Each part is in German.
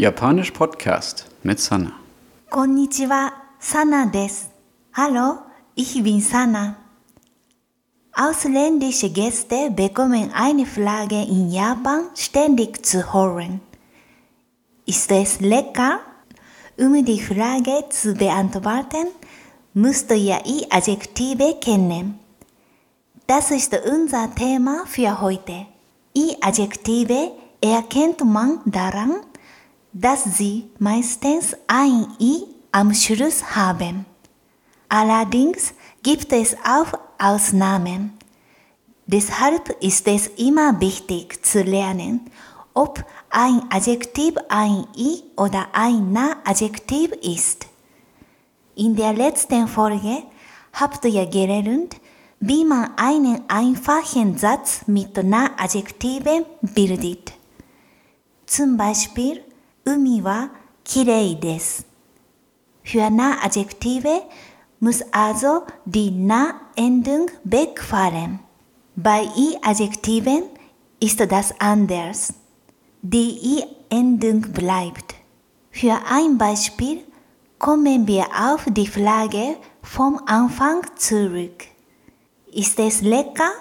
Japanisch Podcast mit Sana. Konnichiwa, Sana des. Hallo, ich bin Sana. Ausländische Gäste bekommen eine Frage in Japan ständig zu hören. Ist es lecker? Um die Frage zu beantworten, musst du ja i Adjektive kennen. Das ist unser Thema für heute. I Adjektive erkennt man daran, dass sie meistens ein i am Schluss haben. Allerdings gibt es auch Ausnahmen. Deshalb ist es immer wichtig zu lernen, ob ein Adjektiv ein i oder ein na-Adjektiv ist. In der letzten Folge habt ihr gelernt, wie man einen einfachen Satz mit na-Adjektiven bildet. Zum Beispiel, 海はきれいです。Für Na-Adjektive muss also die Na-Endung wegfallen. Bei I-Adjektiven ist das anders. Die I-Endung bleibt. Für ein Beispiel kommen wir auf die Frage vom Anfang zurück. Ist es lecker?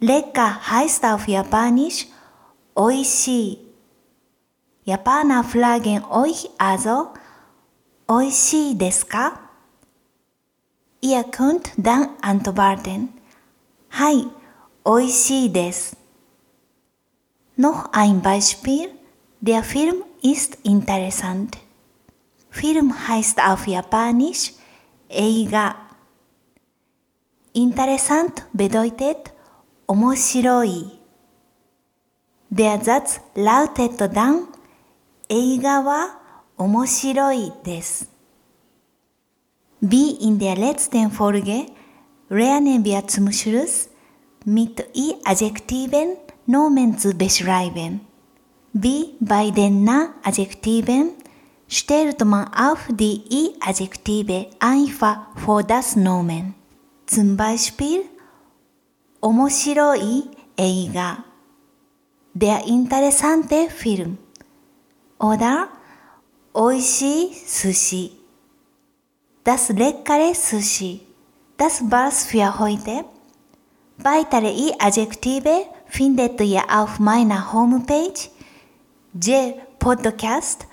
Lecker heißt auf Japanisch 美味しい。 Japaner fragen euch also, Oishi deska? Ihr könnt dann antworten, Hai, oishi des. Noch ein Beispiel, der Film ist interessant. Film heißt auf Japanisch Eiga. Interessant bedeutet omoshiroi. Der Satz lautet dann 映画は面白いです。Wie in der letzten Folge lernen wir zum Schluss mit i-Adjektiven Nomen zu beschreiben. Wie bei den Na-Adjektiven stellt man auf die i-Adjektive einfach vor das Nomen. Zum Beispiel 面白い映画 Der interessante Film oder 美味しい寿司 Das leckere Sushi. Das war's für heute. Weitere I-Adjektive findet ihr auf meiner Homepage jpodcast.de.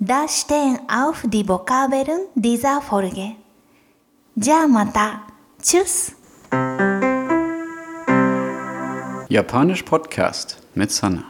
Da stehen auch die Vokabeln dieser Folge. じゃあまた。Tschüss! Japanisch Podcast mit Sana.